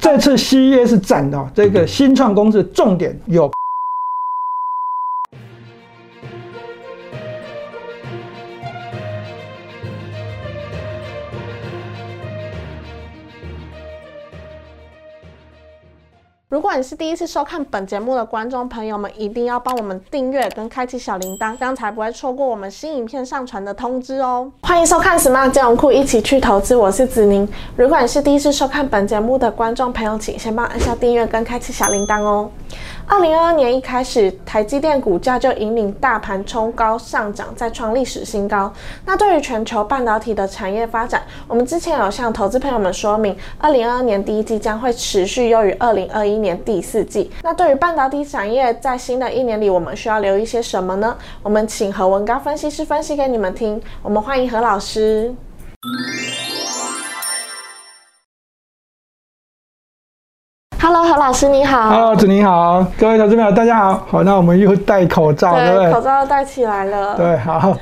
这次 CES 展的这个新创公司重点有。如果你是第一次收看本节目的观众朋友们，一定要帮我们订阅跟开启小铃铛，这样才不会错过我们新影片上传的通知哦。欢迎收看 Smart 金融库，一起去投资，我是子宁。如果你是第一次收看本节目的观众朋友，请先帮按下订阅跟开启小铃铛哦。二零二二年一开始，台积电股价就引领大盘冲高上涨，再创历史新高。那对于全球半导体的产业发展，我们之前有向投资朋友们说明，二零二二年第一季将会持续优于二零二一年第四季。那对于半导体产业，在新的一年里，我们需要留意些什么呢？我们请何文高分析师分析给你们听。我们欢迎何老师。何老师你好。Hello，子宁好，各位投资朋友大家好。好，那我们又戴口罩，对不对，对？口罩戴起来了。对，好。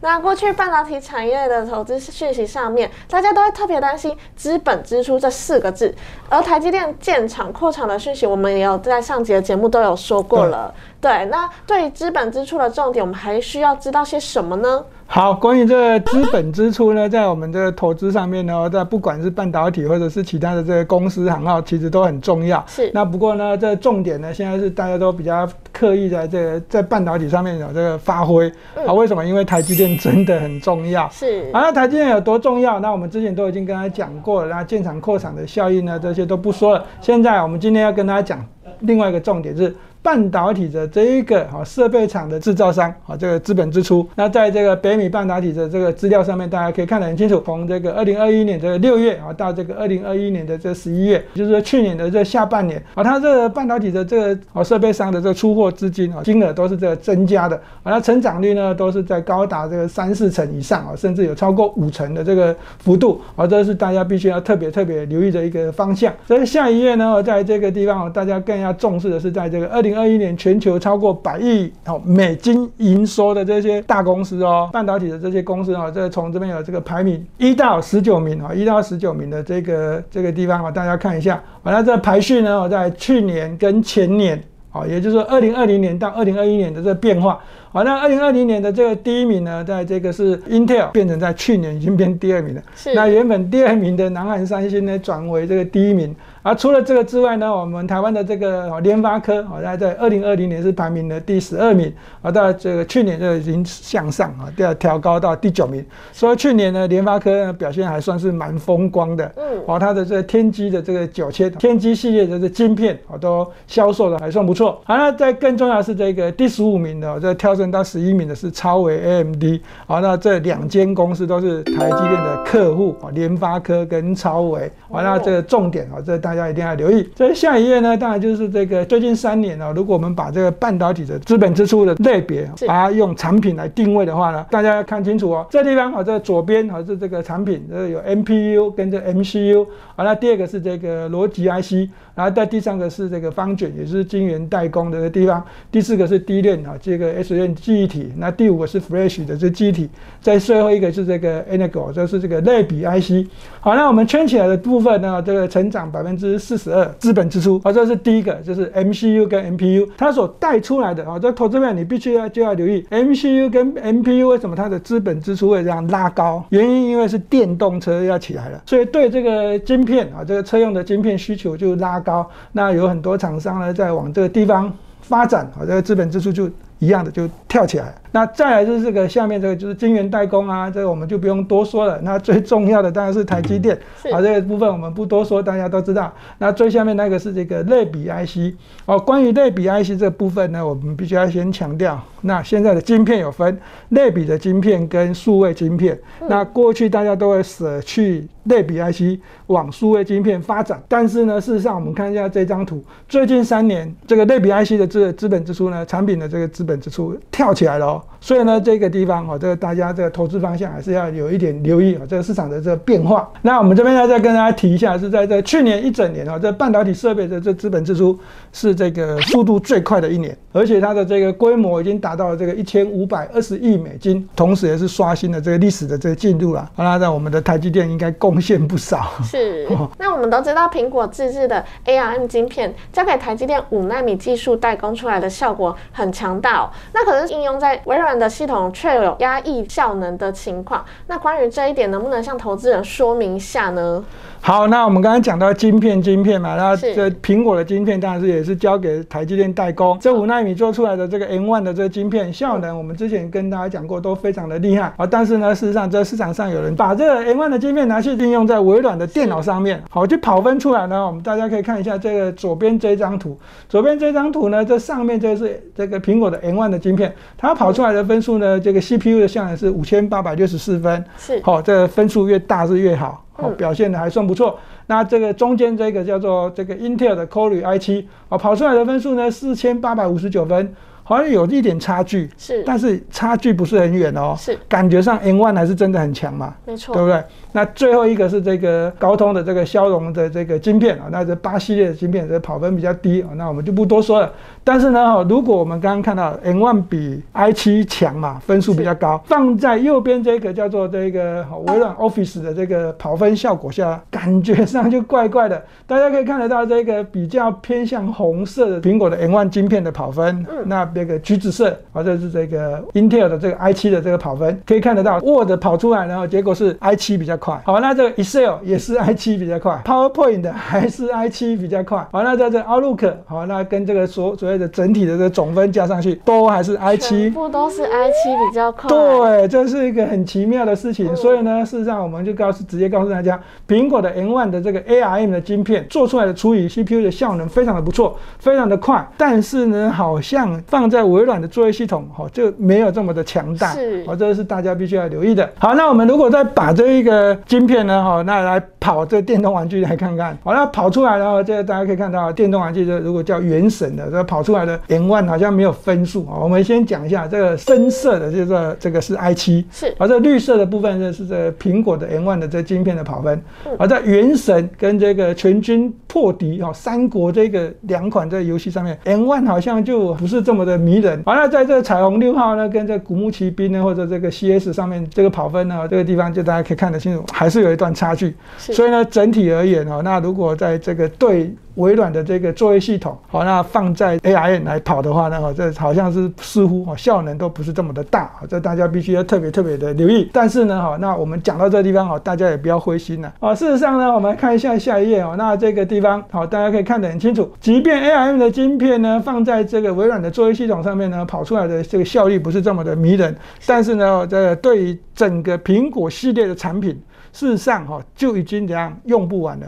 那过去半导体产业的投资讯息上面，大家都会特别担心资本支出这四个字，而台积电建厂扩厂的讯息，我们也有在上集的节目都有说过了。对，那对于资本支出的重点，我们还需要知道些什么呢？好，关于这个资本支出呢，在我们这个投资上面呢，在不管是半导体或者是其他的这些公司行号，其实都很重要。是那不过呢，这重点呢，现在是大家都比较刻意在这个在半导体上面有这个发挥。啊，为什么？因为台积电真的很重要。是啊，那台积电有多重要？那我们之前都已经跟大家讲过了。那建厂扩厂的效应呢，这些都不说了。现在我们今天要跟大家讲另外一个重点是。半导体的这一个啊设备厂的制造商啊，这个资本支出，那在这个北美半导体的这个资料上面，大家可以看得很清楚。从这个二零二一年的六月啊，到这个二零二一年的这十一月，就是说去年的这下半年啊，它这个半导体的这个啊设备商的这个出货资金啊，金额都是这个增加的，啊，它成长率呢都是在高达这个三四成以上啊，甚至有超过五成的这个幅度啊，这是大家必须要特别特别留意的一个方向。所以下一页呢，在这个地方大家更要重视的是，在这个二零二一年全球超过百亿哦美金营收的这些大公司哦，半导体的这些公司哦，这从这边有这个排名一到十九名啊，一到十九名的这个这个地方啊，大家看一下。完了，这排序呢，在去年跟前年。啊，也就是说，二零二零年到二零二一年的这个变化。好，那二零二零年的这个第一名呢，在这个是 Intel 变成在去年已经变第二名了。是那原本第二名的南韩三星呢，转为这个第一名。而除了这个之外呢，我们台湾的这个哦联发科，好，它在二零二零年是排名的第十二名，啊，到这个去年就已经向上啊，调调高到第九名。所以去年呢，联发科呢表现还算是蛮风光的。嗯哦，它的这个天玑的这个九千天玑系列的这晶片，哦，都销售的还算不错。好，那在更重要的是这个第十五名的，哦这跳升到十一名的是超微 AMD。好，那这两间公司都是台积电的客户，哦，联发科跟超微。好，那这个重点啊，这大家一定要留意。这下一页呢，当然就是这个最近三年呢，如果我们把这个半导体的资本支出的类别，是把它用产品来定位的话呢，大家要看清楚哦。这地方哦，这左边哦是这个产品，这有 MPU 跟这 MCU。好，那第二个是这个逻辑 IC，然后在第三个是这个方卷，也是晶圆代工的地方。第四个是低链啊，这个 S 链记忆体。那第五个是 Flash 的这记忆体。在最后一个是这个 Enego，就是这个类比 IC。好，那我们圈起来的部分呢，这个成长百分之四十二，资本支出。好，这是第一个，就是 MCU 跟 MPU 它所带出来的啊，这投资面你必须要就要留意 MCU 跟 MPU 为什么它的资本支出会这样拉高？原因因为是电动车要起来了，所以对这个晶片啊，这个车用的晶片需求就拉高。那有很多厂商呢在往这个地方发展，啊，这个资本支出就一样的就跳起来。那再来就是这个下面这个就是晶圆代工啊，这个我们就不用多说了。那最重要的当然是台积电，是啊，这个部分我们不多说，大家都知道。那最下面那个是这个类比 IC 哦，关于类比 IC 这部分呢，我们必须要先强调，那现在的晶片有分类比的晶片跟数位晶片。那过去大家都会舍去类比 IC 往数位晶片发展，但是呢，事实上我们看一下这张图，最近三年这个类比 IC 的资资本支出呢，产品的这个资本支出跳起来了哦。所以呢，这个地方哈，这个大家这个投资方向还是要有一点留意啊，这个市场的这个变化。那我们这边要再跟大家提一下，是在这去年一整年啊，这半导体设备的这资本支出是这个速度最快的一年，而且它的这个规模已经达到了这个一千五百二十亿美金，同时也是刷新了这个历史的这个进度啦，那我们的台积电应该贡献不少。是，那我们都知道苹果自制的 ARM 晶片交给台积电五纳米技术代工出来的效果很强大哦。那可是应用在微软的系统却有压抑效能的情况。那关于这一点，能不能向投资人说明一下呢？好，那我们刚刚讲到晶片，晶片嘛，那这苹果的晶片当然是也是交给台积电代工。这五纳米做出来的这个 N1 的这个晶片效能，我们之前跟大家讲过，都非常的厉害啊。但是呢，事实上这市场上有人把这个 N1 的晶片拿去应用在微软的电脑上面，好，就跑分出来呢。我们大家可以看一下这个左边这张图，左边这张图呢，这上面这是这个苹果的 N1 的晶片，它跑出来的分数呢，这个 CPU 的效能是五千八百六十四分，是好，这个分数越大是越好，好，嗯表现的还算不错。那这个中间这个叫做这个 Intel 的 Core i7，哦，跑出来的分数呢四千八百五十九分，好像有一点差距，是但是差距不是很远哦，是感觉上 N one 还是真的很强嘛，没错对，不对？那最后一个是这个高通的这个骁龙的这个晶片啊，那这八系列的晶片这跑分比较低啊，那我们就不多说了。但是呢，哈，如果我们刚刚看到 N one 比 i7 强嘛，分数比较高，放在右边这个叫做这个好微软 Office 的这个跑分效果下，感觉上就怪怪的。大家可以看得到这个比较偏向红色的苹果的 N one 晶片的跑分，嗯那这个橘子色啊，这是这个 Intel 的这个 i7 的这个跑分，可以看得到 Word 跑出来，然后结果是 i7 比较快。好，那这个 Excel 也是 i7 比较快，PowerPoint 还是 i7 比较快。好，那在这 Outlook 好，那跟这个所所谓的整体的这个总分加上去，都还是 i7 全。部都是 i 7比较快，对，这是一个很奇妙的事情。嗯所以呢，事实上我们就告诉直接告诉大家，苹果的 N1 的这个 ARM 的晶片做出来的处理 CPU 的效能非常的不错，非常的快。但是呢，好像放在微软的作业系统，哦，就没有这么的强大。是哦，这是大家必须要留意的。好，那我们如果再把这一个晶片呢，哈、那来跑这电动玩具来看看。好，那跑出来了，这个大家可以看到，电动玩具这如果叫原神的，这跑出来的 N1 好像没有分数啊。我们先讲一下这个深色的，这个这个是 i7。是而这绿色的部分呢是这苹果的 N1 的这晶片的跑分嗯，而在《原神》跟这个《全军破敌》哦三国这个两款这个游戏上面，N1 好像就不是这么的迷人。完了，在这个彩虹六号呢，跟这古墓奇兵呢，或者这个 CS 上面这个跑分呢，这个地方就大家可以看得清楚，还是有一段差距。所以呢，整体而言哦，那如果在这个对微软的这个作业系统，好，那放在 AI 来跑的话呢，这好像是似乎哦效能都不是这么的大，这大家必须要特别特别的留意。但是呢，哈，那我们讲到这个地方，哦，大家也不要灰心了。哦，事实上呢，我们看一下下一页哦，那这个地方好，大家可以看得很清楚，即便 ARM 的晶片呢放在这个微软的作业系统上面呢，跑出来的这个效率不是这么的迷人，但是呢，这对于整个苹果系列的产品，事实上哈就已经怎样用不完了。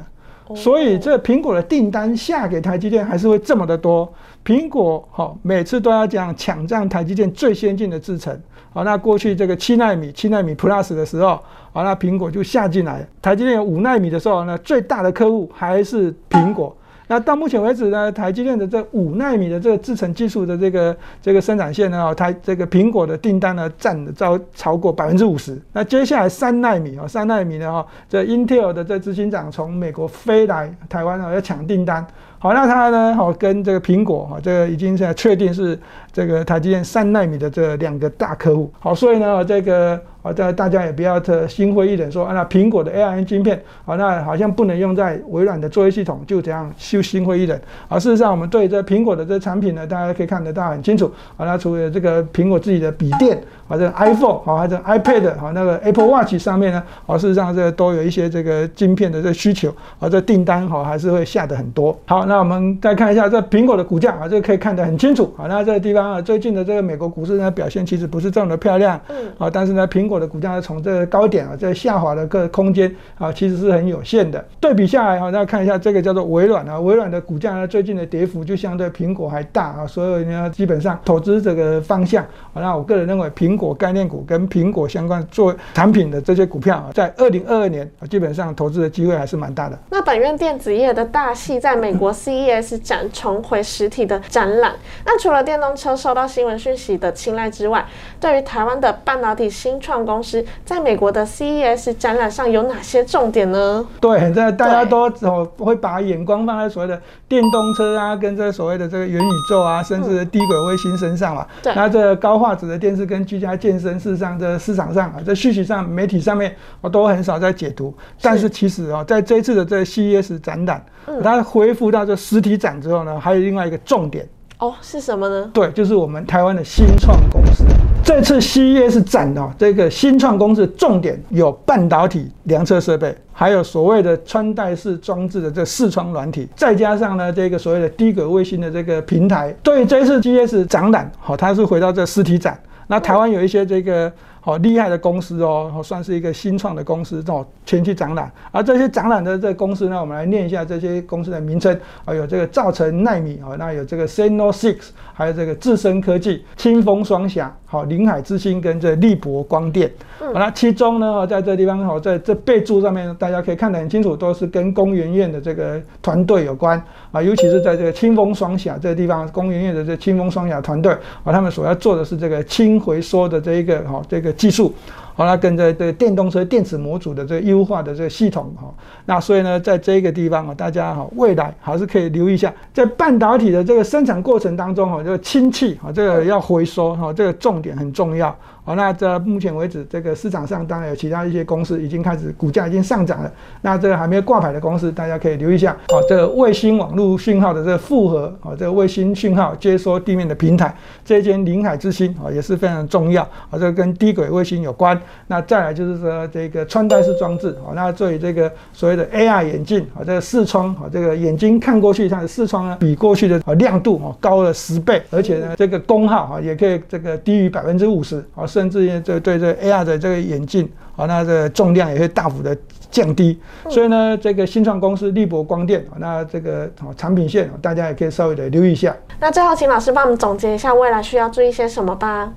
所以这苹果的订单下给台积电还是会这么的多。苹果哈、每次都要讲抢占台积电最先进的制程。好，那过去这个七纳米、七纳米 Plus 的时候，好，那苹果就下进来。台积电有五纳米的时候呢，最大的客户还是苹果。那到目前为止呢，台积电的这五纳米的这个制程技术的这个这个生产线呢，哦台这个苹果的订单呢占了超超过百分之五十。那接下来三纳米哦，三纳米呢哈，这 Intel 的这执行长从美国飞来台湾哦，要抢订单。好，那他呢，好跟这个苹果哈，这个已经现在确定是这个台积电三纳米的这两个大客户。好，所以呢，这个好，这大家也不要特心灰意冷说，啊，那苹果的 ARM 晶片，啊，那好像不能用在微软的作业系统，就这样就心灰意冷。啊，事实上，我们对这苹果的这产品呢，大家可以看得到很清楚。啊，那除了这个苹果自己的笔电，啊，这个 iPhone，啊，还有 iPad，啊，那个 Apple Watch 上面呢，啊，事实上这都有一些这个晶片的这个需求，啊，这订单好还是会下的很多。好，那我们再看一下这苹果的股价，啊，这个可以看得很清楚。啊，那这个地方啊，最近的这个美国股市呢，表现其实不是这么的漂亮。嗯，啊，但是呢，苹苹果的股价从这个高点啊，在下滑的个空间啊，其实是很有限的。对比下来哈，大家看一下这个叫做微软啊，微软的股价呢最近的跌幅就相对苹果还大啊，所以呢基本上投资这个方向啊，那我个人认为苹果概念股跟苹果相关做产品的这些股票啊，在二零二二年啊，基本上投资的机会还是蛮大的。那本院电子业的大戏在美国 CES 展重回实体的展览，那除了电动车受到新闻讯息的青睐之外，对于台湾的半导体新创公司，在美国的 CES 展览上有哪些重点呢？对，这大家都哦会把眼光放在所谓的电动车啊，跟这所谓的这个元宇宙啊，甚至低轨卫星身上嘛。对。那这高画质的电视跟居家健身，事实上这市场上啊，在讯息上、媒体上面，我都很少在解读。但是其实啊，在这一次的这 CES 展览，它恢复到这实体展之后呢，还有另外一个重点。哦，是什么呢？对，就是我们台湾的新创公司。这次 CES 展哦这个新创公司重点有半导体量测设备，还有所谓的穿戴式装置的这视窗软体，再加上呢这个所谓的低轨卫星的这个平台。对这次 CES 展览，好，它是回到这实体展。那台湾有一些这个。好厉害的公司哦，算是一个新创的公司哦，前期展览。而这些展览的这公司呢，我们来念一下这些公司的名称啊，有这个造成纳米啊，那有这个 Seno Six，还有这个智深科技、清风双侠、好林海之星跟这力博光电。好，那其中呢，在这地方好，在这备注上面，大家可以看得很清楚，都是跟工研院的这个团队有关啊，尤其是在这个清风双侠这个地方，工研院的这清风双侠团队啊，他们所要做的是这个氢回收的这一个哈这个。技术，好了，跟着这个电动车电子模组的这个优化的这个系统哈，那所以呢，在这个地方啊，大家哈未来还是可以留意一下，在半导体的这个生产过程当中哈，这个氢气哈，这个要回收哈，这个重点很重要。好，那这目前为止，这个市场上当然有其他一些公司已经开始股价已经上涨了。那这个还没有挂牌的公司，大家可以留意一下。好，这个卫星网络讯号的这个复合，好，这个卫星讯号接收地面的平台，这间临海之星啊也是非常重要。啊，这个跟低轨卫星有关。那再来就是说这个穿戴式装置，好，那作为这个所谓的 AR 眼镜，啊，这个视窗，啊，这个眼睛看过去，它的视窗呢比过去的啊亮度啊高了十倍，而且呢这个功耗啊也可以这个低于百分之五十，啊。甚至于这对这 AR 的这个眼镜啊，那这重量也会大幅的降低。所以呢，这个新创公司力博光电啊，那这个产品线大家也可以稍微的留意一下。那最后，请老师帮我们总结一下未来需要注意些什么吧。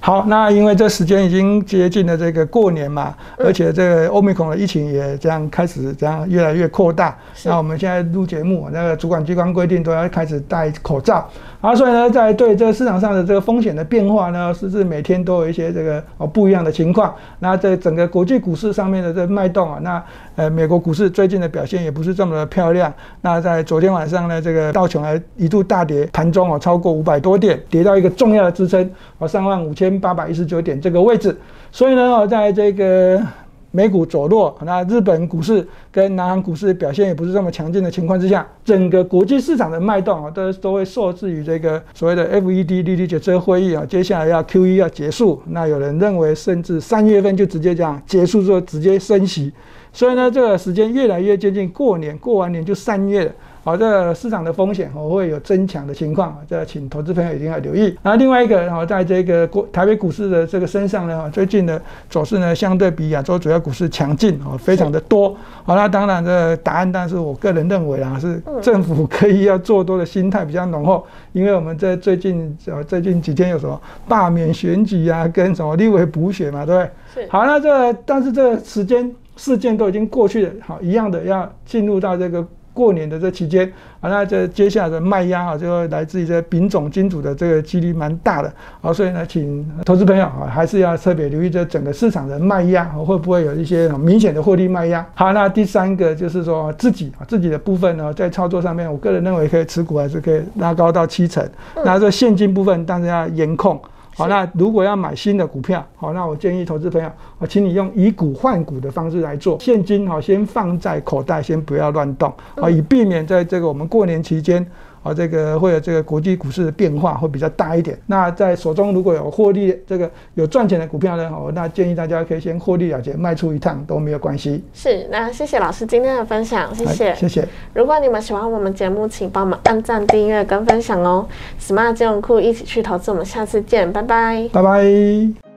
好，那因为这时间已经接近了这个过年嘛，而且这个欧米孔的疫情也这样开始这样越来越扩大。那我们现在录节目，那个主管机关规定都要开始戴口罩。啊，所以呢，在对这个市场上的这个风险的变化呢，是是每天都有一些这个哦不一样的情况。那在整个国际股市上面的这脉动啊，那呃美国股市最近的表现也不是这么的漂亮。那在昨天晚上呢，这个道琼还一度大跌，盘中哦超过五百多点，跌到一个重要的支撑哦三万五千八百一十九点这个位置。所以呢，哦在这个。美股走弱，那日本股市跟南韩股市表现也不是这么强劲的情况之下，整个国际市场的脉动啊，都都会受制于这个所谓的 FED 利率决策会议啊，接下来要 QE 要结束，那有人认为甚至三月份就直接这样结束之后直接升息，所以呢，这个时间越来越接近过年，过完年就三月了。好，这个市场的风险哦会有增强的情况啊，这请投资朋友一定要留意。然后另外一个，然后在这个国台北股市的这个身上呢，最近的走势呢，相对比亚洲主要股市强劲哦，非常的多。好，那当然这答案，但是我个人认为啊，是政府可以要做多的心态比较浓厚，因为我们在最近呃最近几天有什么罢免选举啊，跟什么立委补选嘛，对不对？好，那这但是这个时间事件都已经过去了，好，一样的要进入到这个。过年的这期间啊，那这接下来的卖压啊，就会来自于这丙种金主的这个几率蛮大的啊，所以呢，请投资朋友啊，还是要特别留意这整个市场的卖压会不会有一些明显的获利卖压。好，那第三个就是说自己啊，自己的部分呢，在操作上面，我个人认为可以持股还是可以拉高到七成，那这现金部分当然要严控。好，那如果要买新的股票，好，那我建议投资朋友，我请你用以股换股的方式来做，现金好先放在口袋，先不要乱动，啊，以避免在这个我们过年期间。啊，这个会有这个国际股市的变化会比较大一点。那在手中如果有获利，这个有赚钱的股票呢，哦，那建议大家可以先获利了结，卖出一趟都没有关系。是，那谢谢老师今天的分享，谢谢，谢谢。如果你们喜欢我们节目，请帮我们按赞、订阅跟分享哦。Smart 金融库一起去投资，我们下次见，拜拜，拜拜。